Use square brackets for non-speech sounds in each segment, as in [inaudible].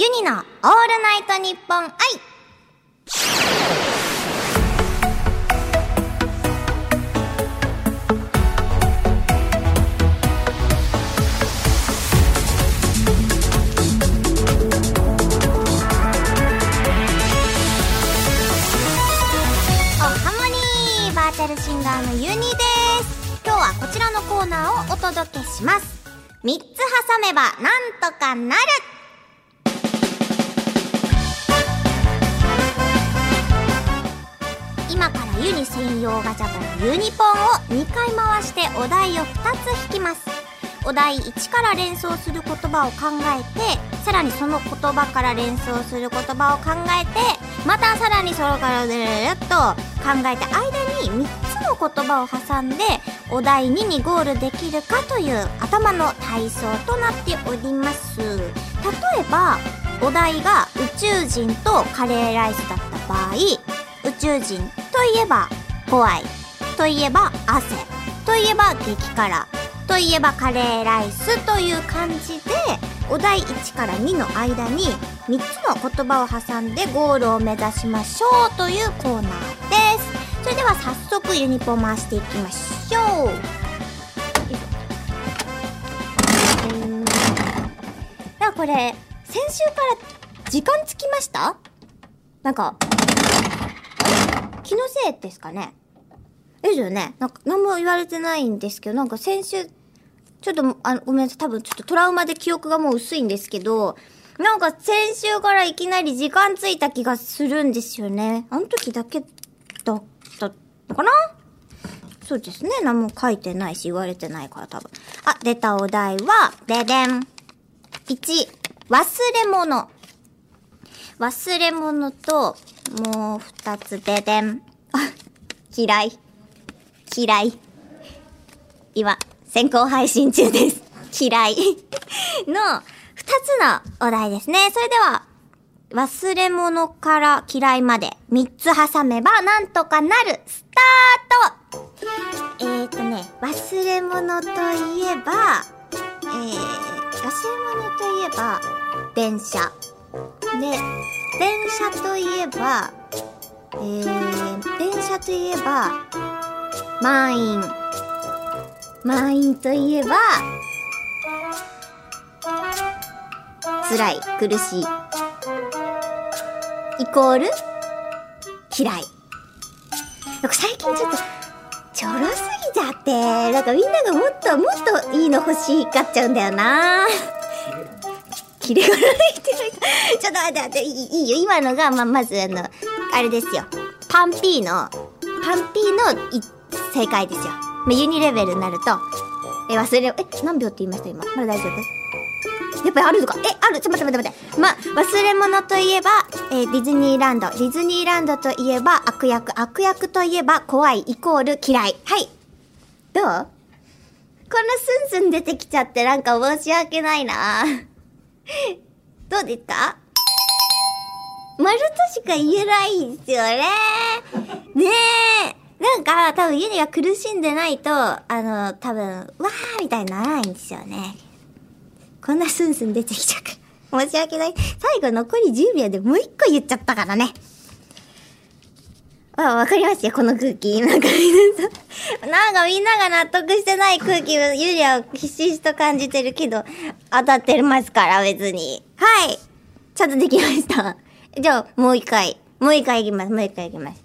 ユニのオールナイトニッポン愛おハモニーバーチャルシンガーのユニです。今日はこちらのコーナーをお届けします。3つ挟めばなんとかなる。今からユニ専用ガチャポンユニポンを2回回してお題を2つ引きます。お題1から連想する言葉を考えてさらにその言葉から連想する言葉を考えてまたさらにそれからでっと考えて間に3つの言葉を挟んでお題2にゴールできるかという頭の体操となっております。例えばお題が宇宙人とカレーライスだった場合宙人といえば怖い。といえば汗。といえば激辛。といえばカレーライスという感じでお題1から2の間に3つの言葉を挟んでゴールを目指しましょう。というコーナーです。それでは早速ユニポン回していきましょう。よいしょ。うー。んなんかこれ先週から時間つきました？なんか気のせいですかね？ですよね。なんか、何も言われてないんですけど、なんか先週、ちょっと、あ、ごめんなさい。多分ちょっとトラウマで記憶がもう薄いんですけど、なんか先週からいきなり時間ついた気がするんですよね。あの時だけだったのかな？そうですね。何も書いてないし言われてないから多分。あ、出たお題は、ででん。1、忘れ物。忘れ物と、もう二つででん。[laughs] 嫌い。嫌い。今、先行配信中です。[laughs] 嫌い。の、二つのお題ですね。それでは、忘れ物から嫌いまで三つ挟めばなんとかなるスタートえーとね、忘れ物といえば、えー、忘れ物といえば、電車。で、電車といえば、えー、電車といえば、満員。満員といえば、辛い、苦しい。イコール、嫌い。なんか最近ちょっと、ちょろすぎちゃって、なんかみんながもっともっといいの欲しがっちゃうんだよなキレがられてる。ちょっと待って待って、いいよ。今のが、ま、まずあの、あれですよ。パンピーの、パンピーのい正解ですよ。まあ、ユニレベルになると、え、忘れ、え、何秒って言いました今？まだ大丈夫？やっぱりあるのかえ、ある？ちょ、待って待って待って。ま、忘れ物といえば、えーディズニーランド。ディズニーランドといえば悪役。悪役といえば怖いイコール嫌い。はい。どう？こんなスンスン出てきちゃってなんか申し訳ないな [laughs] どうですか丸としか言えないんですよね。ねえ。なんか、多分ユニが苦しんでないと、あの、多分、わーみたいにならないんですよね。こんなスンスン出てきちゃうから。申し訳ない。最後残り10秒でもう一個言っちゃったからね。あ、わかりますよ、この空気。なんか、なんかみんなが納得してない空気をユリはひしひしと感じてるけど、当たってますから、別に。はい。ちゃんとできました。じゃあ、もう一回。もう一回いきます。もう一回いきます。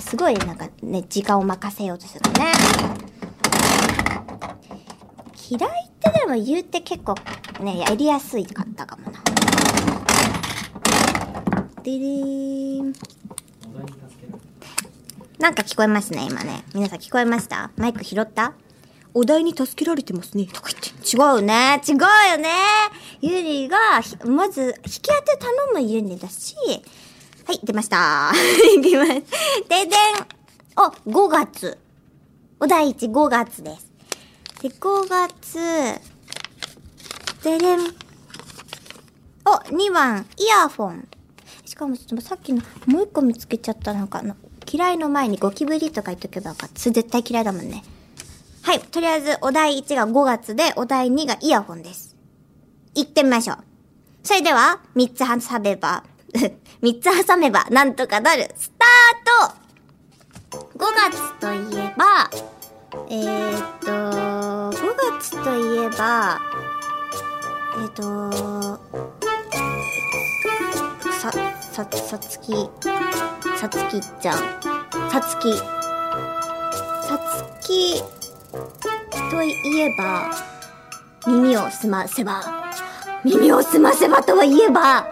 すごい、なんかね、時間を任せようとするね。嫌いってでも言うて結構ね、やりやすいかったかもな。ででーん。なんか聞こえますね、今ね。皆さん聞こえました？マイク拾った？お題に助けられてますね。とか言って。違うね。違うよね。ゆりが、まず、引き当て頼むゆりだし、はい、出ました。いきます。ででん。お、5月。お題1、5月です。で、5月、ででん。お、2番、イヤフォン。かも、ちょっとさっきの、もう一個見つけちゃった、なんかあの、嫌いの前にゴキブリとか言っとけばよかった。それ絶対嫌いだもんね。はい、とりあえず、お題1が5月で、お題2がイヤホンです。行ってみましょう。それでは、三つ挟めば、[laughs] 三つ挟めばなんとかなる。スタート !5 月といえば、えー、っと、5月といえば、えー、っと、さ、さ、さつき、さつきちゃん、さつき、さつき、といえば、耳をすませば、耳をすませばとはいえば、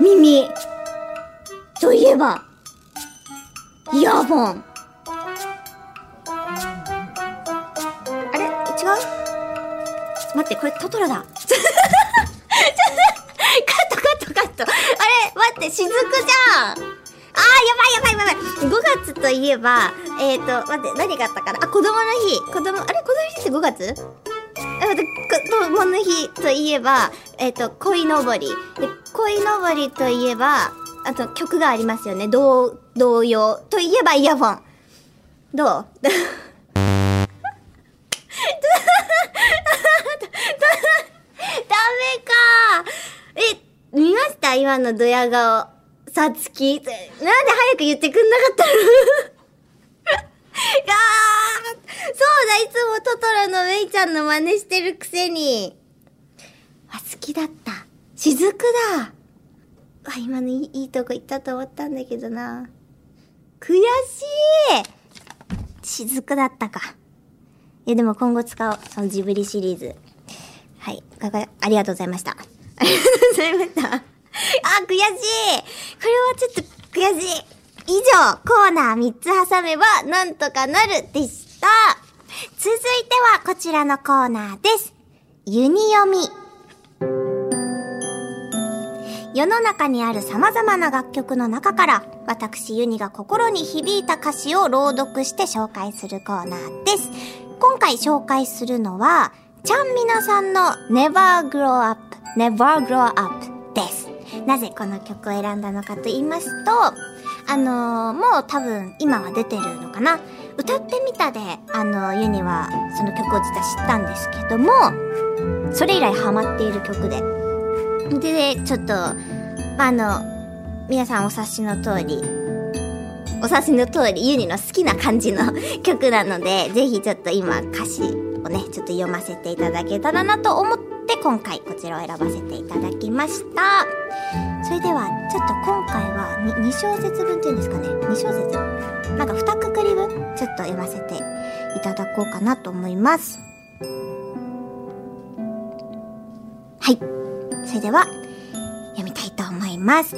耳、といえば、イヤホン。あれ？違う？待って、これトトロだ。ちょっと、カットカットカット。あれ待って、しずくじゃんあー、やばいやばいやばい。5月といえば、えっ、ー、と、待って、何があったかな？あ、子供の日。子供、あれ子供の日って5月？あ、待って、子供の日といえば、えっ、ー、と、恋のぼり。で、恋のぼりといえば、あと曲がありますよね。童、童謡。といえばイヤホン。どう [laughs] ダメかえ、見ました今のドヤ顔。さつき。なんで早く言ってくんなかったの？[laughs] あそうだ、いつもトトロのメイちゃんの真似してるくせに。あ、好きだった。しずくだ。あ、今のいいいいとこ行ったと思ったんだけどな。悔しい雫だったか。いや、でも今後使おう。そのジブリシリーズ。はい。ありがとうございました。ありがとうございました。あ、悔しいこれはちょっと悔しい以上、コーナー3つ挟めばなんとかなるでした。続いてはこちらのコーナーです。ユニ読み。世の中にある様々な楽曲の中から、私ユニが心に響いた歌詞を朗読して紹介するコーナーです。今回紹介するのは、ちゃんみなさんの Never Grow Up, Never Grow Up です。なぜこの曲を選んだのかと言いますと、あのー、もう多分今は出てるのかな？歌ってみたで、あのユニはその曲を実は知ったんですけども、それ以来ハマっている曲で、で、ちょっと、まあ、あの、皆さんお察しの通り、お察しの通り、ユニの好きな感じの曲なので、ぜひちょっと今歌詞をね、ちょっと読ませていただけたらなと思って、今回こちらを選ばせていただきました。それでは、ちょっと今回は 2, 2小節分っていうんですかね。2小節なんか2くくり分、ちょっと読ませていただこうかなと思います。はい。それでは、読みたいと思います。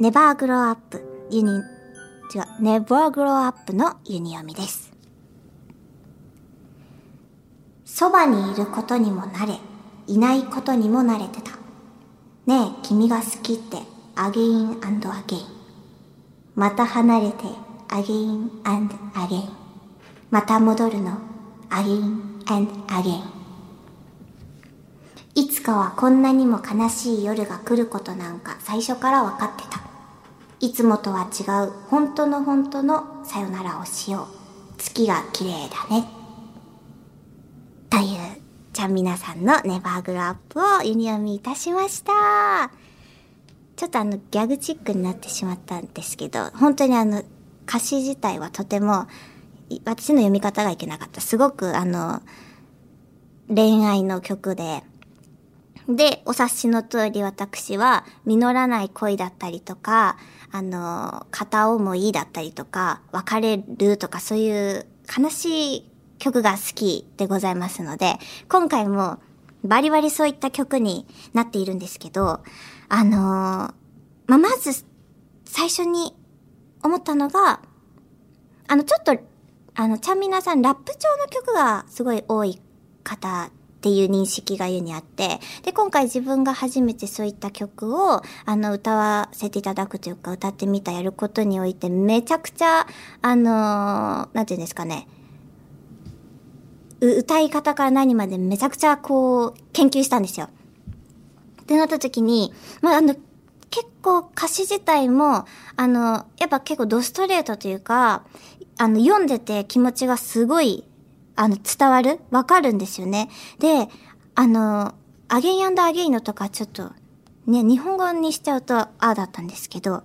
Never Grow Up、ユニ、違う、 Never Grow Up のユニ読みです。そばにいることにも慣れ、いないことにも慣れてた。ねえ、君が好きって、 again again。また離れて、 again again。また戻るの、アゲインアゲイン。いつかはこんなにも悲しい夜が来ることなんか最初から分かってた。いつもとは違う本当の本当のさよならをしよう。月が綺麗だね。という、ちゃんみなさんのネバーグロアップをユニ読みいたしました。ちょっとあのギャグチックになってしまったんですけど、本当にあの歌詞自体はとても私の読み方がいけなかった。すごくあの恋愛の曲で、で、お察しの通り私は、実らない恋だったりとか、あの、片思いだったりとか、別れるとか、そういう悲しい曲が好きでございますので、今回もバリバリそういった曲になっているんですけど、あのまあ、まず、最初に思ったのが、あの、ちょっと、あの、ちゃんみなさん、ラップ調の曲がすごい多い方っていう認識が家にあって、で、今回自分が初めてそういった曲を、あの、歌わせていただくというか、歌ってみたやることにおいて、めちゃくちゃ、あのー、なんていうんですかね、歌い方から何までめちゃくちゃこう、研究したんですよ。ってなった時に、まあ、あの、結構歌詞自体も、あの、やっぱ結構ドストレートというか、あの、読んでて気持ちがすごいあの、伝わるわかるんですよね。で、あの、アゲインアゲインのとかちょっと、ね、日本語にしちゃうと、ああだったんですけど、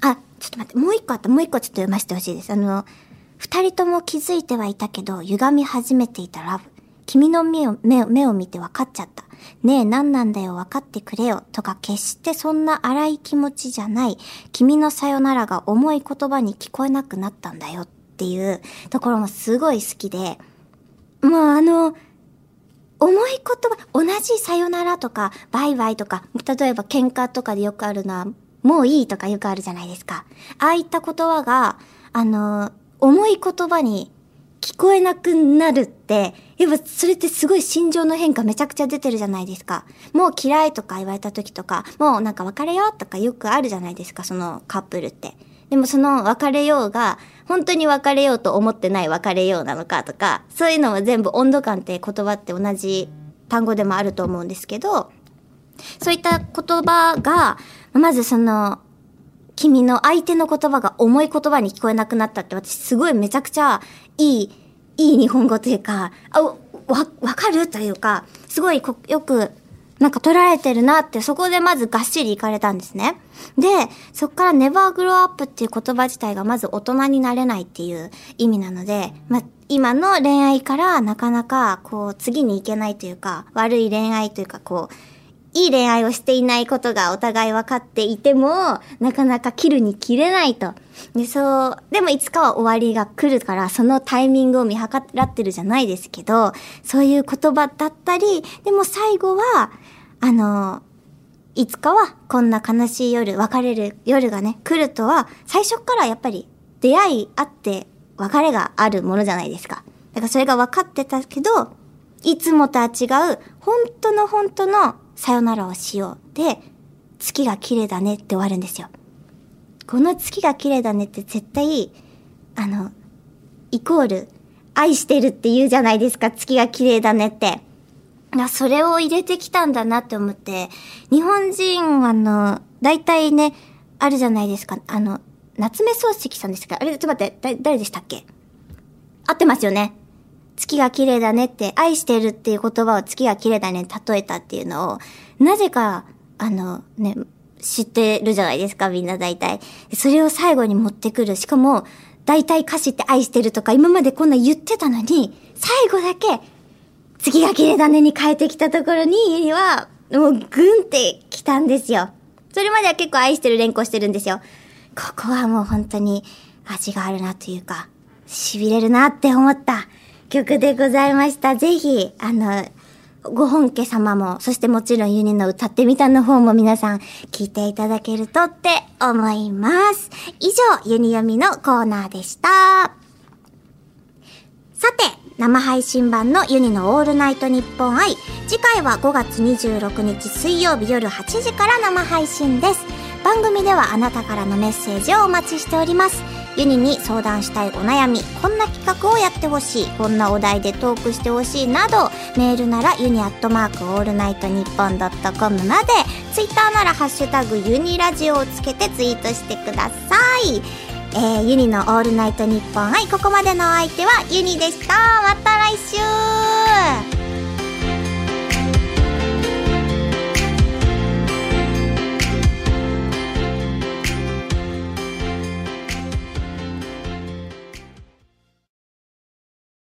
あ、ちょっと待って、もう一個あった、もう一個ちょっと読ませてほしいです。あの、二人とも気づいてはいたけど、歪み始めていたラブ。君の目を、目を、目を見て分かっちゃった。ねえ、何なんだよ、分かってくれよ。とか、決してそんな荒い気持ちじゃない。君のさよならが重い言葉に聞こえなくなったんだよっていうところもすごい好きで、もうあの、重い言葉、同じさよならとか、バイバイとか、例えば喧嘩とかでよくあるのは、もういいとかよくあるじゃないですか。ああいった言葉が、あの、重い言葉に聞こえなくなるって、やっぱそれってすごい心情の変化めちゃくちゃ出てるじゃないですか。もう嫌いとか言われた時とか、もうなんか別れようとかよくあるじゃないですか、そのカップルって。でもその別れようが、本当に別れようと思ってない別れようなのかとか、そういうのは全部温度感って言葉って同じ単語でもあると思うんですけど、そういった言葉が、まずその、君の相手の言葉が重い言葉に聞こえなくなったって私すごいめちゃくちゃいい、いい日本語というか、あ、わ、わかるというか、すごいよくなんか捉えてるなって、そこでまずがっしり行かれたんですね。で、そっから never grow up っていう言葉自体がまず大人になれないっていう意味なので、ま今の恋愛からなかなかこう次に行けないというか、悪い恋愛というかこう、いい恋愛をしていないことがお互い分かっていても、なかなか切るに切れないと。で、そう、でもいつかは終わりが来るから、そのタイミングを見計らってるじゃないですけど、そういう言葉だったり、でも最後は、あの、いつかはこんな悲しい夜、別れる夜がね、来るとは、最初からやっぱり出会いあって別れがあるものじゃないですか。だからそれが分かってたけど、いつもとは違う、本当の本当のさよならをしよう。で、月が綺麗だねって終わるんですよ。この月が綺麗だねって絶対、あの、イコール、愛してるって言うじゃないですか、月が綺麗だねって。それを入れてきたんだなって思って、日本人、あの、大体ね、あるじゃないですか。あの、夏目漱石さんですかあれ、ちょっと待って、誰でしたっけ？合ってますよね。月が綺麗だねって、愛してるっていう言葉を月が綺麗だね例えたっていうのを、なぜか、あの、ね、知ってるじゃないですか、みんな大体。それを最後に持ってくる。しかも、大体歌詞って愛してるとか今までこんな言ってたのに、最後だけ、月が綺麗だねに変えてきたところに、は、もうグンって来たんですよ。それまでは結構愛してる連呼してるんですよ。ここはもう本当に味があるなというか、痺れるなって思った曲でございました。ぜひ、あの、ご本家様も、そしてもちろんユニの歌ってみたの方も皆さん聞いていただけるとって思います。以上、ユニ読みのコーナーでした。さて、生配信版のユニのオールナイトニッポン愛。次回は5月26日水曜日夜8時から生配信です。番組ではあなたからのメッセージをお待ちしております。ユニに相談したいお悩み、こんな企画をやってほしい、こんなお題でトークしてほしいなど、メールならユニアットマークオールナイトニッポンドットコムまで、ツイッターならハッシュタグユニラジオをつけてツイートしてください。えー、ユニのオールナイトニッポン i、ここまでのお相手はユニでした。また来週